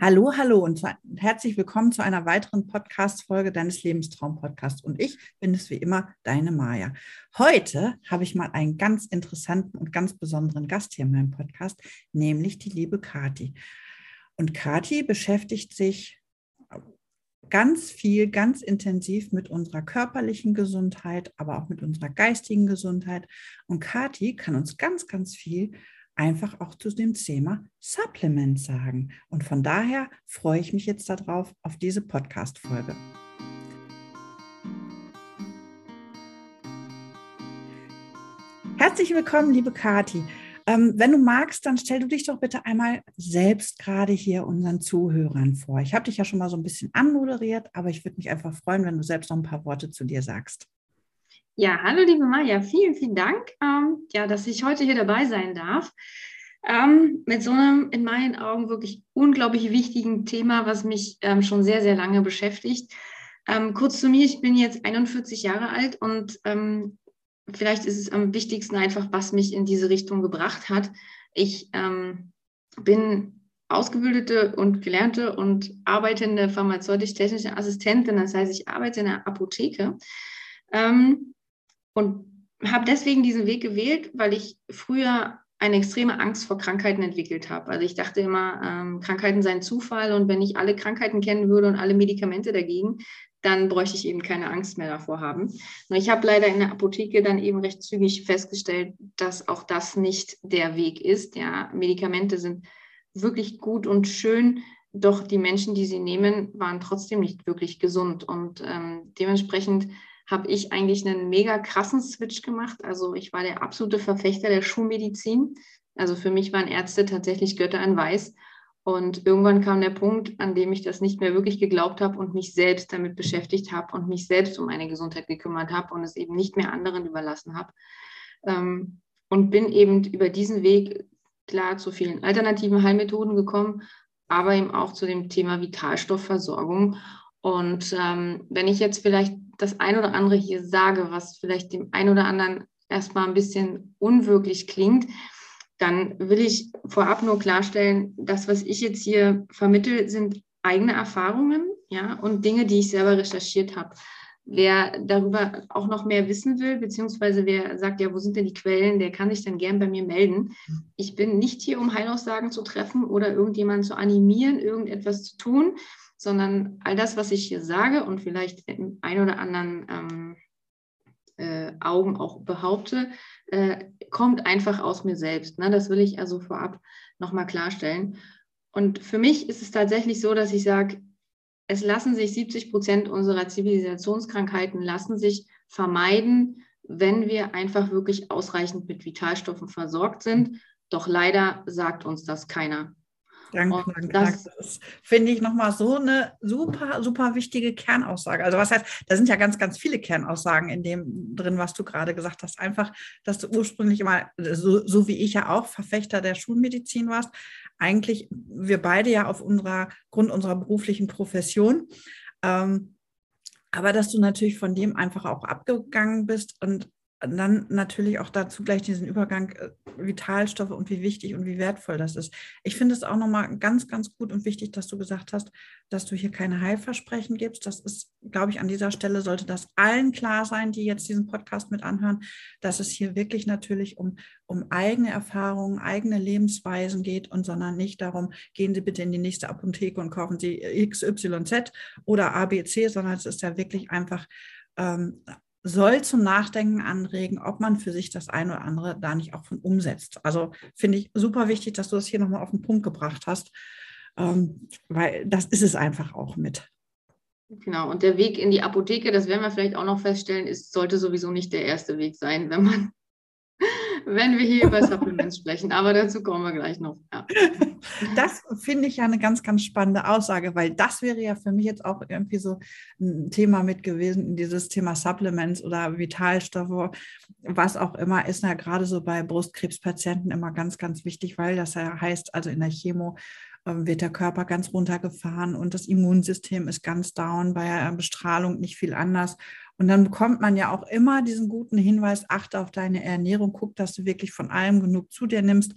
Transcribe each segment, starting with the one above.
Hallo, hallo und herzlich willkommen zu einer weiteren Podcast-Folge deines Lebenstraum-Podcasts. Und ich bin es wie immer, deine Maja. Heute habe ich mal einen ganz interessanten und ganz besonderen Gast hier in meinem Podcast, nämlich die liebe Kati. Und Kati beschäftigt sich ganz viel, ganz intensiv mit unserer körperlichen Gesundheit, aber auch mit unserer geistigen Gesundheit. Und Kati kann uns ganz, ganz viel einfach auch zu dem Thema Supplement sagen. Und von daher freue ich mich jetzt darauf, auf diese Podcast-Folge. Herzlich willkommen, liebe Kati. Ähm, wenn du magst, dann stell du dich doch bitte einmal selbst gerade hier unseren Zuhörern vor. Ich habe dich ja schon mal so ein bisschen anmoderiert, aber ich würde mich einfach freuen, wenn du selbst noch ein paar Worte zu dir sagst. Ja, hallo liebe Maja, vielen, vielen Dank, ähm, ja, dass ich heute hier dabei sein darf. Ähm, mit so einem in meinen Augen wirklich unglaublich wichtigen Thema, was mich ähm, schon sehr, sehr lange beschäftigt. Ähm, kurz zu mir, ich bin jetzt 41 Jahre alt und ähm, vielleicht ist es am wichtigsten einfach, was mich in diese Richtung gebracht hat. Ich ähm, bin ausgebildete und gelernte und arbeitende pharmazeutisch-technische Assistentin. Das heißt, ich arbeite in der Apotheke. Ähm, und habe deswegen diesen Weg gewählt, weil ich früher eine extreme Angst vor Krankheiten entwickelt habe. Also ich dachte immer, ähm, Krankheiten seien Zufall und wenn ich alle Krankheiten kennen würde und alle Medikamente dagegen, dann bräuchte ich eben keine Angst mehr davor haben. Nur ich habe leider in der Apotheke dann eben recht zügig festgestellt, dass auch das nicht der Weg ist. Ja, Medikamente sind wirklich gut und schön, doch die Menschen, die sie nehmen, waren trotzdem nicht wirklich gesund und ähm, dementsprechend habe ich eigentlich einen mega krassen Switch gemacht. Also ich war der absolute Verfechter der Schulmedizin. Also für mich waren Ärzte tatsächlich Götter in Weiß. Und irgendwann kam der Punkt, an dem ich das nicht mehr wirklich geglaubt habe und mich selbst damit beschäftigt habe und mich selbst um meine Gesundheit gekümmert habe und es eben nicht mehr anderen überlassen habe. Ähm, und bin eben über diesen Weg klar zu vielen alternativen Heilmethoden gekommen, aber eben auch zu dem Thema Vitalstoffversorgung. Und ähm, wenn ich jetzt vielleicht das ein oder andere hier sage, was vielleicht dem ein oder anderen erstmal ein bisschen unwirklich klingt, dann will ich vorab nur klarstellen, das, was ich jetzt hier vermittle, sind eigene Erfahrungen ja, und Dinge, die ich selber recherchiert habe. Wer darüber auch noch mehr wissen will, beziehungsweise wer sagt, ja, wo sind denn die Quellen, der kann sich dann gern bei mir melden. Ich bin nicht hier, um Heilaussagen zu treffen oder irgendjemanden zu animieren, irgendetwas zu tun, sondern all das, was ich hier sage und vielleicht in ein oder anderen ähm, äh, Augen auch behaupte, äh, kommt einfach aus mir selbst. Ne? Das will ich also vorab nochmal klarstellen. Und für mich ist es tatsächlich so, dass ich sage, es lassen sich 70 Prozent unserer Zivilisationskrankheiten lassen sich vermeiden, wenn wir einfach wirklich ausreichend mit Vitalstoffen versorgt sind. Doch leider sagt uns das keiner. Dank, dank, das, Das finde ich nochmal so eine super, super wichtige Kernaussage. Also was heißt, da sind ja ganz, ganz viele Kernaussagen in dem drin, was du gerade gesagt hast. Einfach, dass du ursprünglich immer, so, so wie ich ja auch, Verfechter der Schulmedizin warst. Eigentlich wir beide ja auf unserer, Grund unserer beruflichen Profession. Ähm, aber dass du natürlich von dem einfach auch abgegangen bist und dann natürlich auch dazu gleich diesen Übergang äh, Vitalstoffe und wie wichtig und wie wertvoll das ist. Ich finde es auch nochmal ganz, ganz gut und wichtig, dass du gesagt hast, dass du hier keine Heilversprechen gibst. Das ist, glaube ich, an dieser Stelle sollte das allen klar sein, die jetzt diesen Podcast mit anhören, dass es hier wirklich natürlich um, um eigene Erfahrungen, eigene Lebensweisen geht und sondern nicht darum, gehen Sie bitte in die nächste Apotheke und kaufen Sie XYZ oder ABC, sondern es ist ja wirklich einfach ähm, soll zum Nachdenken anregen, ob man für sich das eine oder andere da nicht auch von umsetzt. Also finde ich super wichtig, dass du das hier nochmal auf den Punkt gebracht hast, ähm, weil das ist es einfach auch mit. Genau, und der Weg in die Apotheke, das werden wir vielleicht auch noch feststellen, ist, sollte sowieso nicht der erste Weg sein, wenn man wenn wir hier über Supplements sprechen. Aber dazu kommen wir gleich noch. Ja. Das finde ich ja eine ganz, ganz spannende Aussage, weil das wäre ja für mich jetzt auch irgendwie so ein Thema mit gewesen, dieses Thema Supplements oder Vitalstoffe, was auch immer, ist ja gerade so bei Brustkrebspatienten immer ganz, ganz wichtig, weil das ja heißt, also in der Chemo ähm, wird der Körper ganz runtergefahren und das Immunsystem ist ganz down, bei Bestrahlung nicht viel anders. Und dann bekommt man ja auch immer diesen guten Hinweis, achte auf deine Ernährung, guck, dass du wirklich von allem genug zu dir nimmst.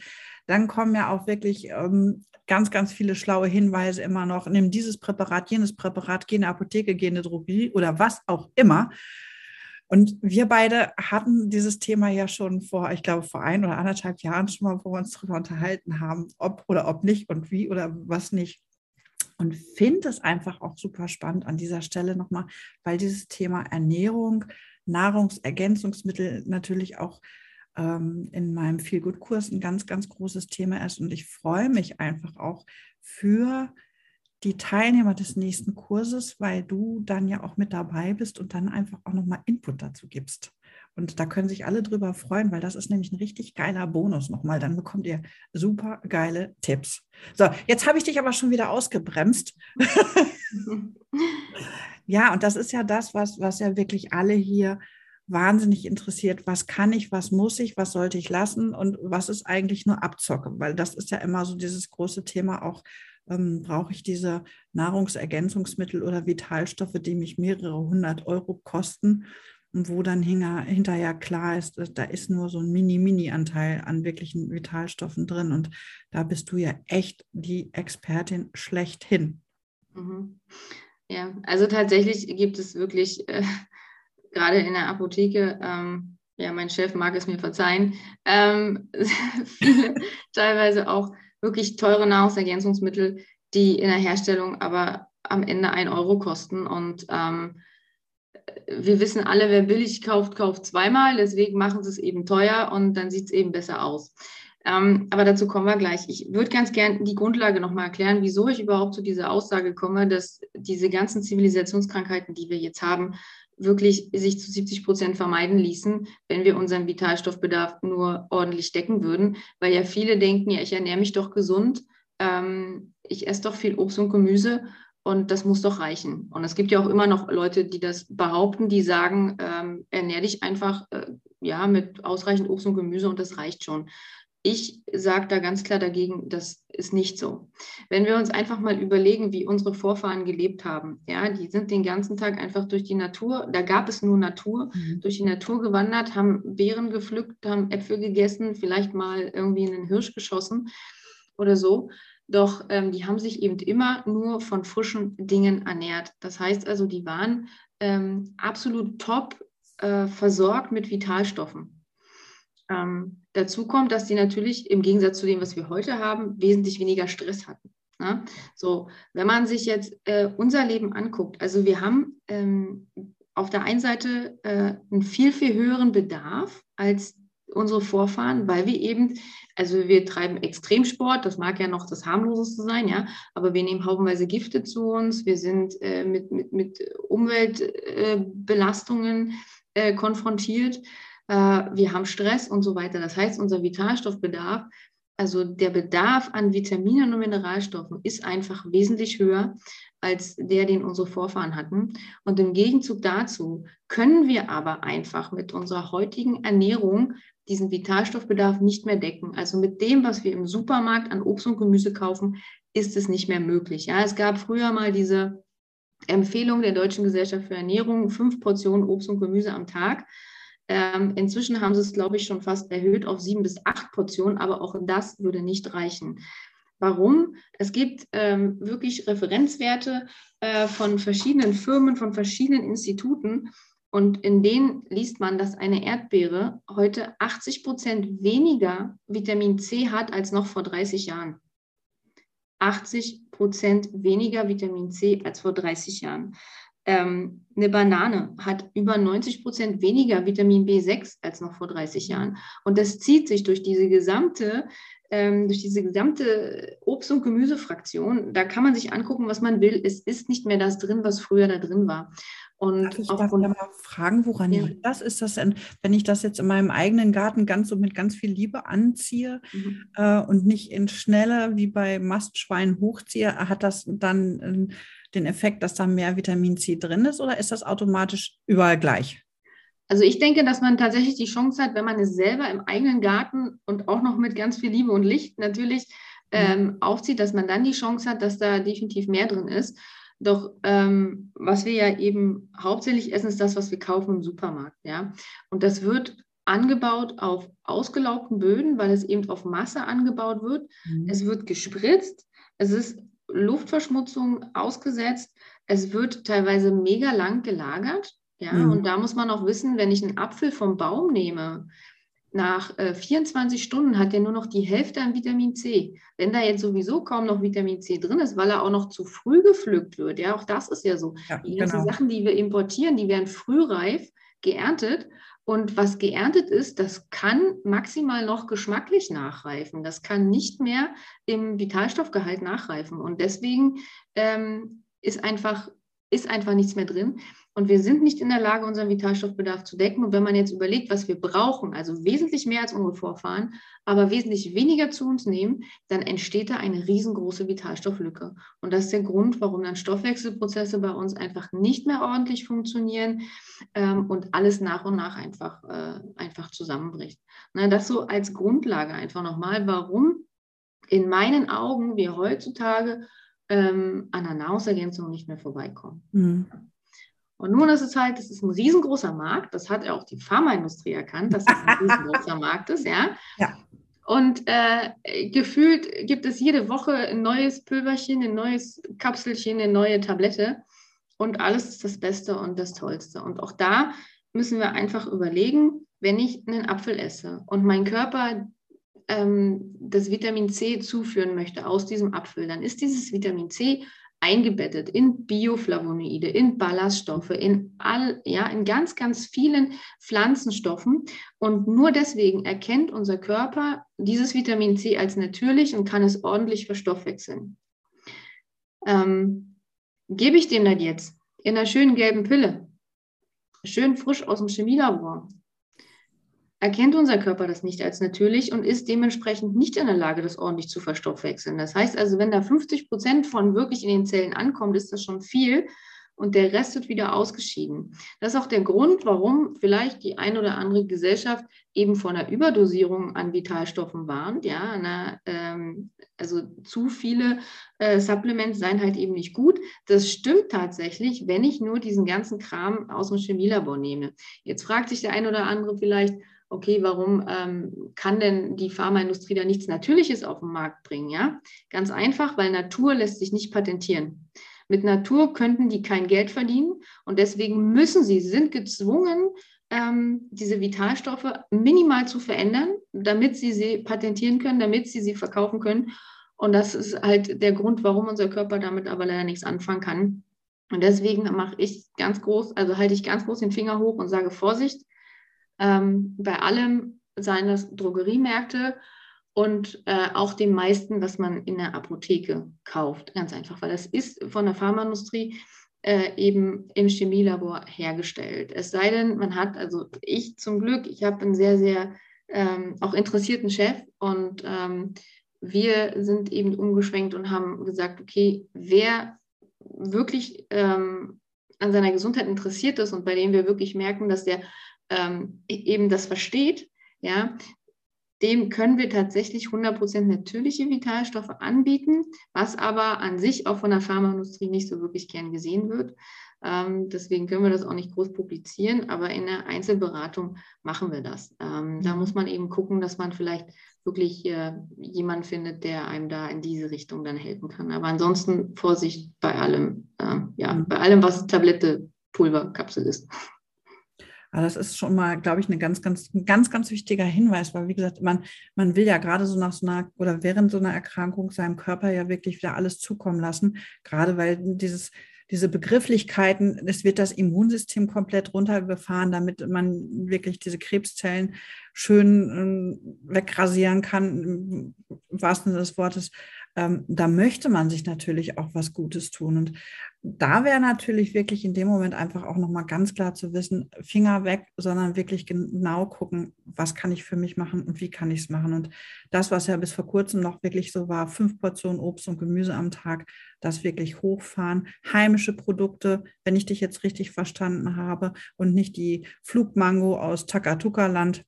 Dann kommen ja auch wirklich ähm, ganz, ganz viele schlaue Hinweise immer noch. Nimm dieses Präparat, jenes Präparat, geh in eine Apotheke, geh in eine Drogerie oder was auch immer. Und wir beide hatten dieses Thema ja schon vor, ich glaube, vor ein oder anderthalb Jahren schon mal, wo wir uns darüber unterhalten haben, ob oder ob nicht und wie oder was nicht. Und finde es einfach auch super spannend an dieser Stelle nochmal, weil dieses Thema Ernährung, Nahrungsergänzungsmittel natürlich auch ähm, in meinem Feelgood-Kurs ein ganz, ganz großes Thema ist. Und ich freue mich einfach auch für die Teilnehmer des nächsten Kurses, weil du dann ja auch mit dabei bist und dann einfach auch nochmal Input dazu gibst. Und da können sich alle drüber freuen, weil das ist nämlich ein richtig geiler Bonus nochmal. Dann bekommt ihr super geile Tipps. So, jetzt habe ich dich aber schon wieder ausgebremst. ja, und das ist ja das, was, was ja wirklich alle hier wahnsinnig interessiert. Was kann ich, was muss ich, was sollte ich lassen und was ist eigentlich nur Abzocke? Weil das ist ja immer so dieses große Thema auch ähm, brauche ich diese Nahrungsergänzungsmittel oder Vitalstoffe, die mich mehrere hundert Euro kosten wo dann hinterher klar ist, da ist nur so ein Mini-Mini-Anteil an wirklichen Vitalstoffen drin. Und da bist du ja echt die Expertin schlechthin. Mhm. Ja, also tatsächlich gibt es wirklich äh, gerade in der Apotheke, ähm, ja, mein Chef mag es mir verzeihen, ähm, viele teilweise auch wirklich teure Nahrungsergänzungsmittel, die in der Herstellung aber am Ende ein Euro kosten. Und ähm, wir wissen alle, wer billig kauft, kauft zweimal. Deswegen machen sie es eben teuer und dann sieht es eben besser aus. Ähm, aber dazu kommen wir gleich. Ich würde ganz gerne die Grundlage nochmal erklären, wieso ich überhaupt zu dieser Aussage komme, dass diese ganzen Zivilisationskrankheiten, die wir jetzt haben, wirklich sich zu 70 Prozent vermeiden ließen, wenn wir unseren Vitalstoffbedarf nur ordentlich decken würden. Weil ja viele denken, ja, ich ernähre mich doch gesund, ähm, ich esse doch viel Obst und Gemüse und das muss doch reichen. Und es gibt ja auch immer noch Leute, die das behaupten, die sagen, ähm, ernähre dich einfach äh, ja, mit ausreichend Obst und Gemüse und das reicht schon. Ich sage da ganz klar dagegen, das ist nicht so. Wenn wir uns einfach mal überlegen, wie unsere Vorfahren gelebt haben, ja, die sind den ganzen Tag einfach durch die Natur, da gab es nur Natur, mhm. durch die Natur gewandert, haben Beeren gepflückt, haben Äpfel gegessen, vielleicht mal irgendwie einen Hirsch geschossen oder so. Doch ähm, die haben sich eben immer nur von frischen Dingen ernährt. Das heißt also, die waren ähm, absolut top äh, versorgt mit Vitalstoffen. Ähm, dazu kommt, dass die natürlich im Gegensatz zu dem, was wir heute haben, wesentlich weniger Stress hatten. Ne? So, wenn man sich jetzt äh, unser Leben anguckt, also wir haben ähm, auf der einen Seite äh, einen viel, viel höheren Bedarf als unsere Vorfahren, weil wir eben, also wir treiben Extremsport, das mag ja noch das harmloseste sein, ja, aber wir nehmen haufenweise Gifte zu uns, wir sind äh, mit, mit, mit Umweltbelastungen äh, konfrontiert äh, wir haben Stress und so weiter. Das heißt, unser Vitalstoffbedarf, also der Bedarf an Vitaminen und Mineralstoffen ist einfach wesentlich höher als der, den unsere Vorfahren hatten. Und im Gegenzug dazu können wir aber einfach mit unserer heutigen Ernährung diesen Vitalstoffbedarf nicht mehr decken. Also mit dem, was wir im Supermarkt an Obst und Gemüse kaufen, ist es nicht mehr möglich. Ja, es gab früher mal diese Empfehlung der Deutschen Gesellschaft für Ernährung, fünf Portionen Obst und Gemüse am Tag. Ähm, inzwischen haben sie es, glaube ich, schon fast erhöht auf sieben bis acht Portionen, aber auch das würde nicht reichen. Warum? Es gibt ähm, wirklich Referenzwerte äh, von verschiedenen Firmen, von verschiedenen Instituten. Und in denen liest man, dass eine Erdbeere heute 80 Prozent weniger Vitamin C hat als noch vor 30 Jahren. 80 Prozent weniger Vitamin C als vor 30 Jahren. Ähm, eine Banane hat über 90 Prozent weniger Vitamin B6 als noch vor 30 Jahren. Und das zieht sich durch diese gesamte, ähm, durch diese gesamte Obst- und Gemüsefraktion. Da kann man sich angucken, was man will. Es ist nicht mehr das drin, was früher da drin war. Und Darf ich darf mal fragen, woran ja. liegt das? Ist das denn, wenn ich das jetzt in meinem eigenen Garten ganz so mit ganz viel Liebe anziehe mhm. äh, und nicht in schneller wie bei Mastschwein hochziehe, hat das dann äh, den Effekt, dass da mehr Vitamin C drin ist oder ist das automatisch überall gleich? Also ich denke, dass man tatsächlich die Chance hat, wenn man es selber im eigenen Garten und auch noch mit ganz viel Liebe und Licht natürlich mhm. ähm, aufzieht, dass man dann die Chance hat, dass da definitiv mehr drin ist. Doch ähm, was wir ja eben hauptsächlich essen, ist das, was wir kaufen im Supermarkt. Ja? Und das wird angebaut auf ausgelaugten Böden, weil es eben auf Masse angebaut wird. Mhm. Es wird gespritzt, es ist Luftverschmutzung ausgesetzt, es wird teilweise mega lang gelagert. Ja, mhm. und da muss man auch wissen, wenn ich einen Apfel vom Baum nehme, nach äh, 24 Stunden hat er nur noch die Hälfte an Vitamin C. Wenn da jetzt sowieso kaum noch Vitamin C drin ist, weil er auch noch zu früh gepflückt wird, ja, auch das ist ja so. Ja, die ganzen genau. Sachen, die wir importieren, die werden frühreif geerntet und was geerntet ist, das kann maximal noch geschmacklich nachreifen. Das kann nicht mehr im Vitalstoffgehalt nachreifen. Und deswegen ähm, ist, einfach, ist einfach nichts mehr drin. Und wir sind nicht in der Lage, unseren Vitalstoffbedarf zu decken. Und wenn man jetzt überlegt, was wir brauchen, also wesentlich mehr als unsere Vorfahren, aber wesentlich weniger zu uns nehmen, dann entsteht da eine riesengroße Vitalstofflücke. Und das ist der Grund, warum dann Stoffwechselprozesse bei uns einfach nicht mehr ordentlich funktionieren ähm, und alles nach und nach einfach, äh, einfach zusammenbricht. Na, das so als Grundlage einfach nochmal, warum in meinen Augen wir heutzutage ähm, an der Nahrungsergänzung nicht mehr vorbeikommen. Mhm. Und nun ist es halt, das ist ein riesengroßer Markt. Das hat ja auch die Pharmaindustrie erkannt, dass es ein riesengroßer Markt ist, ja. ja. Und äh, gefühlt gibt es jede Woche ein neues Pülverchen, ein neues Kapselchen, eine neue Tablette. Und alles ist das Beste und das Tollste. Und auch da müssen wir einfach überlegen, wenn ich einen Apfel esse und mein Körper ähm, das Vitamin C zuführen möchte aus diesem Apfel, dann ist dieses Vitamin C eingebettet in Bioflavonoide, in Ballaststoffe, in all, ja, in ganz, ganz vielen Pflanzenstoffen. Und nur deswegen erkennt unser Körper dieses Vitamin C als natürlich und kann es ordentlich verstoffwechseln. Ähm, gebe ich dem dann jetzt in einer schönen gelben Pille, schön frisch aus dem Chemielabor, erkennt unser Körper das nicht als natürlich und ist dementsprechend nicht in der Lage, das ordentlich zu verstoffwechseln. Das heißt also, wenn da 50 Prozent von wirklich in den Zellen ankommt, ist das schon viel und der Rest wird wieder ausgeschieden. Das ist auch der Grund, warum vielleicht die ein oder andere Gesellschaft eben vor einer Überdosierung an Vitalstoffen warnt. Ja, einer, ähm, also zu viele äh, Supplements seien halt eben nicht gut. Das stimmt tatsächlich, wenn ich nur diesen ganzen Kram aus dem Chemielabor nehme. Jetzt fragt sich der ein oder andere vielleicht, okay, warum ähm, kann denn die Pharmaindustrie da nichts Natürliches auf den Markt bringen? Ja, ganz einfach, weil Natur lässt sich nicht patentieren. Mit Natur könnten die kein Geld verdienen und deswegen müssen sie, sind gezwungen, ähm, diese Vitalstoffe minimal zu verändern, damit sie sie patentieren können, damit sie sie verkaufen können. Und das ist halt der Grund, warum unser Körper damit aber leider nichts anfangen kann. Und deswegen mache ich ganz groß, also halte ich ganz groß den Finger hoch und sage Vorsicht, ähm, bei allem seien das Drogeriemärkte und äh, auch dem meisten, was man in der Apotheke kauft. Ganz einfach, weil das ist von der Pharmaindustrie äh, eben im Chemielabor hergestellt. Es sei denn, man hat, also ich zum Glück, ich habe einen sehr, sehr ähm, auch interessierten Chef und ähm, wir sind eben umgeschwenkt und haben gesagt, okay, wer wirklich ähm, an seiner Gesundheit interessiert ist und bei dem wir wirklich merken, dass der ähm, e-, eben das versteht, ja, dem können wir tatsächlich 100% natürliche Vitalstoffe anbieten, was aber an sich auch von der Pharmaindustrie nicht so wirklich gern gesehen wird. Ähm, deswegen können wir das auch nicht groß publizieren, aber in der Einzelberatung machen wir das. Ähm, da mhm. muss man eben gucken, dass man vielleicht wirklich äh, jemanden findet, der einem da in diese Richtung dann helfen kann. Aber ansonsten Vorsicht bei allem, äh, ja, mhm. bei allem, was Tablette, Pulver, Kapsel ist. Aber das ist schon mal, glaube ich, eine ganz, ganz, ein ganz, ganz wichtiger Hinweis, weil wie gesagt, man, man will ja gerade so nach so einer oder während so einer Erkrankung seinem Körper ja wirklich wieder alles zukommen lassen, gerade weil dieses diese Begrifflichkeiten, es wird das Immunsystem komplett runtergefahren, damit man wirklich diese Krebszellen schön äh, wegrasieren kann, im wahrsten Sinne des Wortes ähm, da möchte man sich natürlich auch was Gutes tun. Und da wäre natürlich wirklich in dem Moment einfach auch nochmal ganz klar zu wissen, Finger weg, sondern wirklich genau gucken, was kann ich für mich machen und wie kann ich es machen. Und das, was ja bis vor kurzem noch wirklich so war, fünf Portionen Obst und Gemüse am Tag, das wirklich hochfahren. Heimische Produkte, wenn ich dich jetzt richtig verstanden habe und nicht die Flugmango aus Takatuka-Land,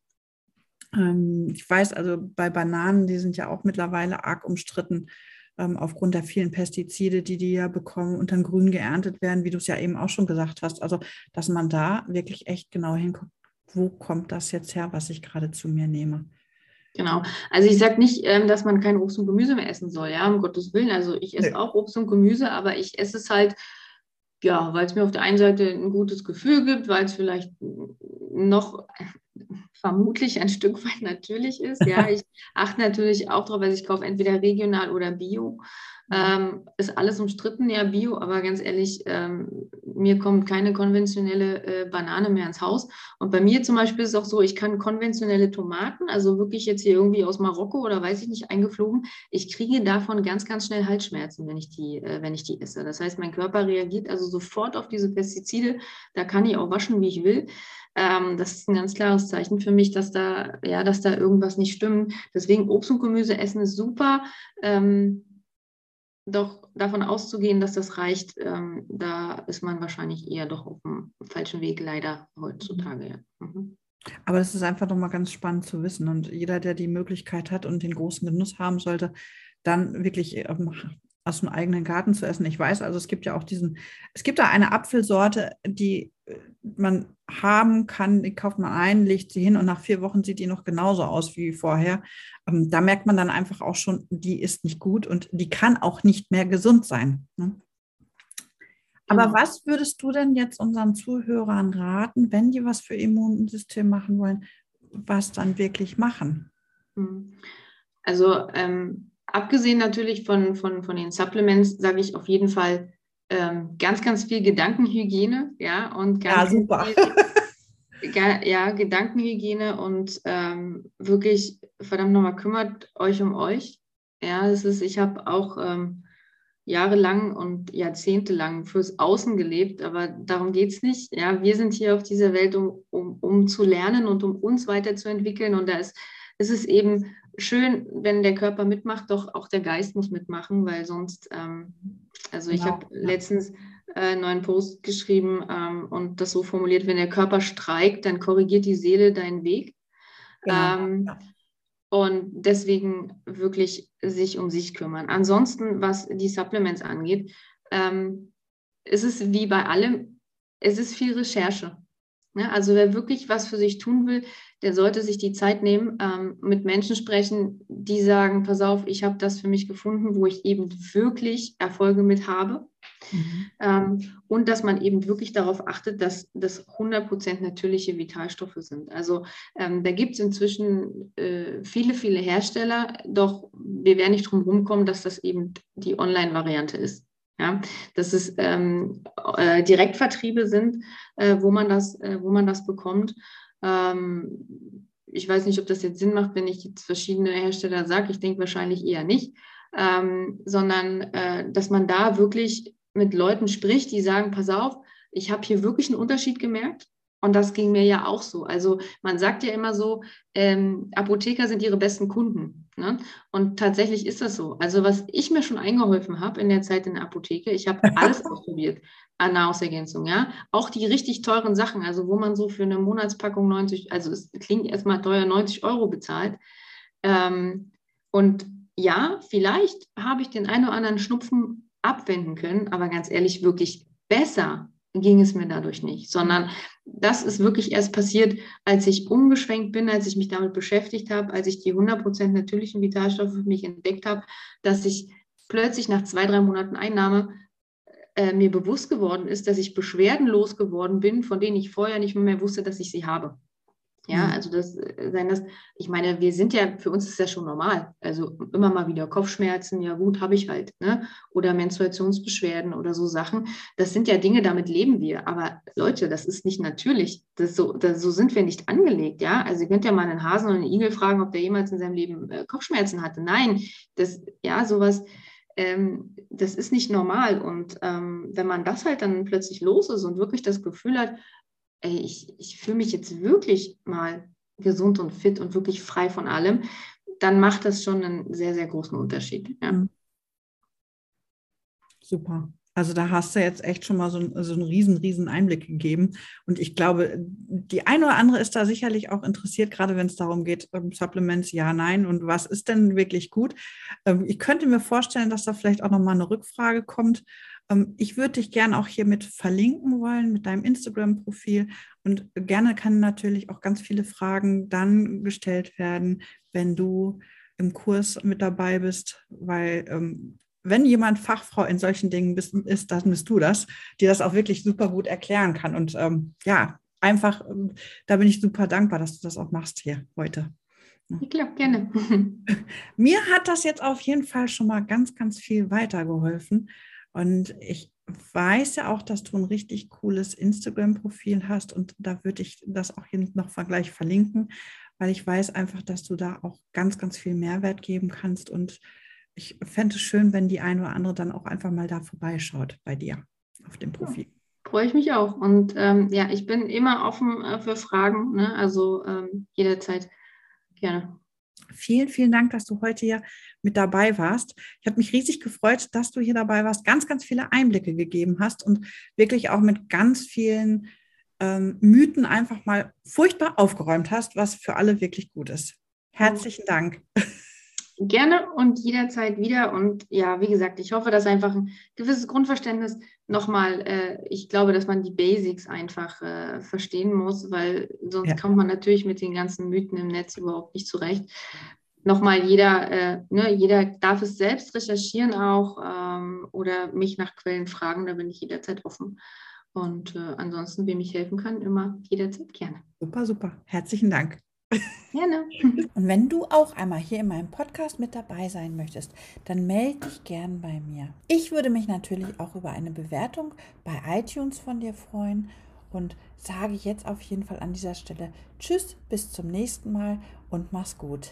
ich weiß also bei Bananen, die sind ja auch mittlerweile arg umstritten. ähm, aufgrund der vielen Pestizide, die die ja bekommen und dann grün geerntet werden, wie du es ja eben auch schon gesagt hast. Also, dass man da wirklich echt genau hinguckt, wo kommt das jetzt her, was ich gerade zu mir nehme. Genau. Also ich sage nicht, ähm, dass man kein Obst und Gemüse mehr essen soll, ja, um Gottes Willen. Also ich esse nee. auch Obst und Gemüse, aber ich esse es halt, ja, weil es mir auf der einen Seite ein gutes Gefühl gibt, weil es vielleicht noch vermutlich ein Stück weit natürlich ist. Ja, ich achte natürlich auch darauf, weil ich kaufe entweder regional oder bio. Ähm, ist alles umstritten, ja, Bio, aber ganz ehrlich, ähm, mir kommt keine konventionelle äh, Banane mehr ins Haus. Und bei mir zum Beispiel ist es auch so, ich kann konventionelle Tomaten, also wirklich jetzt hier irgendwie aus Marokko oder weiß ich nicht, eingeflogen, ich kriege davon ganz, ganz schnell Halsschmerzen, wenn ich die, äh, wenn ich die esse. Das heißt, mein Körper reagiert also sofort auf diese Pestizide. Da kann ich auch waschen, wie ich will. Ähm, das ist ein ganz klares Zeichen für mich, dass da, ja, dass da irgendwas nicht stimmt. Deswegen Obst und Gemüse essen ist super. Ähm, doch davon auszugehen, dass das reicht, ähm, da ist man wahrscheinlich eher doch auf dem falschen Weg, leider heutzutage. Ja. Mhm. Aber es ist einfach nochmal ganz spannend zu wissen. Und jeder, der die Möglichkeit hat und den großen Genuss haben sollte, dann wirklich ähm, aus dem eigenen Garten zu essen. Ich weiß also, es gibt ja auch diesen, es gibt da eine Apfelsorte, die äh, man haben kann, die kauft man ein, legt sie hin und nach vier Wochen sieht die noch genauso aus wie vorher. Ähm, da merkt man dann einfach auch schon, die ist nicht gut und die kann auch nicht mehr gesund sein. Ne? Aber genau. was würdest du denn jetzt unseren Zuhörern raten, wenn die was für Immunsystem machen wollen, was dann wirklich machen? Hm. Also ähm, abgesehen natürlich von, von, von den Supplements, sage ich auf jeden Fall ähm, ganz, ganz viel Gedankenhygiene, ja, und ganz ja, super. Viel, ja, Gedankenhygiene und ähm, wirklich, verdammt nochmal, kümmert euch um euch. Ja, das ist, ich habe auch ähm, jahrelang und jahrzehntelang fürs Außen gelebt, aber darum geht es nicht. Ja, wir sind hier auf dieser Welt, um, um, um zu lernen und um uns weiterzuentwickeln. Und da ist, ist es eben schön, wenn der Körper mitmacht, doch auch der Geist muss mitmachen, weil sonst, ähm, also genau. ich habe letztens äh, einen neuen Post geschrieben ähm, und das so formuliert, wenn der Körper streikt, dann korrigiert die Seele deinen Weg. Genau. Ähm, und deswegen wirklich sich um sich kümmern. Ansonsten, was die Supplements angeht, ähm, ist es wie bei allem, es ist viel Recherche. Ja, ne? also wer wirklich was für sich tun will, der sollte sich die Zeit nehmen, ähm, mit Menschen sprechen, die sagen, pass auf, ich habe das für mich gefunden, wo ich eben wirklich Erfolge mit habe. Mhm. Ähm, und dass man eben wirklich darauf achtet, dass das 100% natürliche Vitalstoffe sind. Also ähm, da gibt es inzwischen äh, viele, viele Hersteller, doch wir werden nicht drum rumkommen, dass das eben die Online-Variante ist. Ja, dass es ähm, äh, Direktvertriebe sind, äh, wo, man das, äh, wo man das bekommt. Ähm, ich weiß nicht, ob das jetzt Sinn macht, wenn ich jetzt verschiedene Hersteller sage. Ich denke wahrscheinlich eher nicht, ähm, sondern äh, dass man da wirklich mit Leuten spricht, die sagen, pass auf, ich habe hier wirklich einen Unterschied gemerkt. Und das ging mir ja auch so. Also man sagt ja immer so, ähm, Apotheker sind ihre besten Kunden. Ne? Und tatsächlich ist das so. Also was ich mir schon eingeholfen habe in der Zeit in der Apotheke, ich habe alles ausprobiert an Nahrungsergänzung, ja. Auch die richtig teuren Sachen, also wo man so für eine Monatspackung 90, also es klingt erstmal teuer, 90 Euro bezahlt. Ähm, und ja, vielleicht habe ich den einen oder anderen Schnupfen abwenden können, aber ganz ehrlich, wirklich besser ging es mir dadurch nicht, sondern das ist wirklich erst passiert, als ich umgeschwenkt bin, als ich mich damit beschäftigt habe, als ich die 100% natürlichen Vitalstoffe für mich entdeckt habe, dass ich plötzlich nach zwei, drei Monaten Einnahme äh, mir bewusst geworden ist, dass ich beschwerdenlos geworden bin, von denen ich vorher nicht mehr wusste, dass ich sie habe. Ja, mhm. also das äh, sein das, ich meine, wir sind ja, für uns ist das schon normal. Also immer mal wieder Kopfschmerzen, ja gut, habe ich halt, ne? Oder Menstruationsbeschwerden oder so Sachen. Das sind ja Dinge, damit leben wir. Aber Leute, das ist nicht natürlich. Das so, das, so sind wir nicht angelegt, ja. Also ihr könnt ja mal einen Hasen oder einen Igel fragen, ob der jemals in seinem Leben äh, Kopfschmerzen hatte. Nein, das, ja, sowas, ähm, das ist nicht normal. Und ähm, wenn man das halt dann plötzlich los ist und wirklich das Gefühl hat, ey, ich, ich fühle mich jetzt wirklich mal gesund und fit und wirklich frei von allem, dann macht das schon einen sehr, sehr großen Unterschied. Ja. Mhm. Super. Also da hast du jetzt echt schon mal so, so einen riesen, riesen Einblick gegeben. Und ich glaube, die eine oder andere ist da sicherlich auch interessiert, gerade wenn es darum geht, um Supplements, ja, nein. Und was ist denn wirklich gut? Ähm, ich könnte mir vorstellen, dass da vielleicht auch nochmal eine Rückfrage kommt. Ähm, ich würde dich gerne auch hiermit verlinken wollen mit deinem Instagram-Profil. Und gerne kann natürlich auch ganz viele Fragen dann gestellt werden, wenn du im Kurs mit dabei bist, weil ähm, wenn jemand Fachfrau in solchen Dingen bist, ist, dann bist du das, die das auch wirklich super gut erklären kann. Und ähm, ja, einfach, ähm, da bin ich super dankbar, dass du das auch machst hier heute. Ich glaube, gerne. Mir hat das jetzt auf jeden Fall schon mal ganz, ganz viel weitergeholfen. Und ich weiß ja auch, dass du ein richtig cooles Instagram-Profil hast und da würde ich das auch hier noch gleich verlinken, weil ich weiß einfach, dass du da auch ganz, ganz viel Mehrwert geben kannst und ich fände es schön, wenn die eine oder andere dann auch einfach mal da vorbeischaut bei dir auf dem Profil. Ja, freue ich mich auch. Und ähm, ja, ich bin immer offen äh, für Fragen, ne? also ähm, jederzeit gerne. Vielen, vielen Dank, dass du heute hier mit dabei warst. Ich habe mich riesig gefreut, dass du hier dabei warst, ganz, ganz viele Einblicke gegeben hast und wirklich auch mit ganz vielen ähm, Mythen einfach mal furchtbar aufgeräumt hast, was für alle wirklich gut ist. Herzlichen Dank. Gerne und jederzeit wieder. Und ja, wie gesagt, ich hoffe, dass einfach ein gewisses Grundverständnis nochmal, äh, ich glaube, dass man die Basics einfach äh, verstehen muss, weil sonst ja. kommt man natürlich mit den ganzen Mythen im Netz überhaupt nicht zurecht. Nochmal, jeder, äh, ne, jeder darf es selbst recherchieren auch ähm, oder mich nach Quellen fragen, da bin ich jederzeit offen. Und äh, ansonsten, wem ich helfen kann, immer jederzeit gerne. Super, super. Herzlichen Dank. Gerne. Und wenn du auch einmal hier in meinem Podcast mit dabei sein möchtest, dann melde dich gern bei mir. Ich würde mich natürlich auch über eine Bewertung bei iTunes von dir freuen und sage jetzt auf jeden Fall an dieser Stelle Tschüss, bis zum nächsten Mal und mach's gut.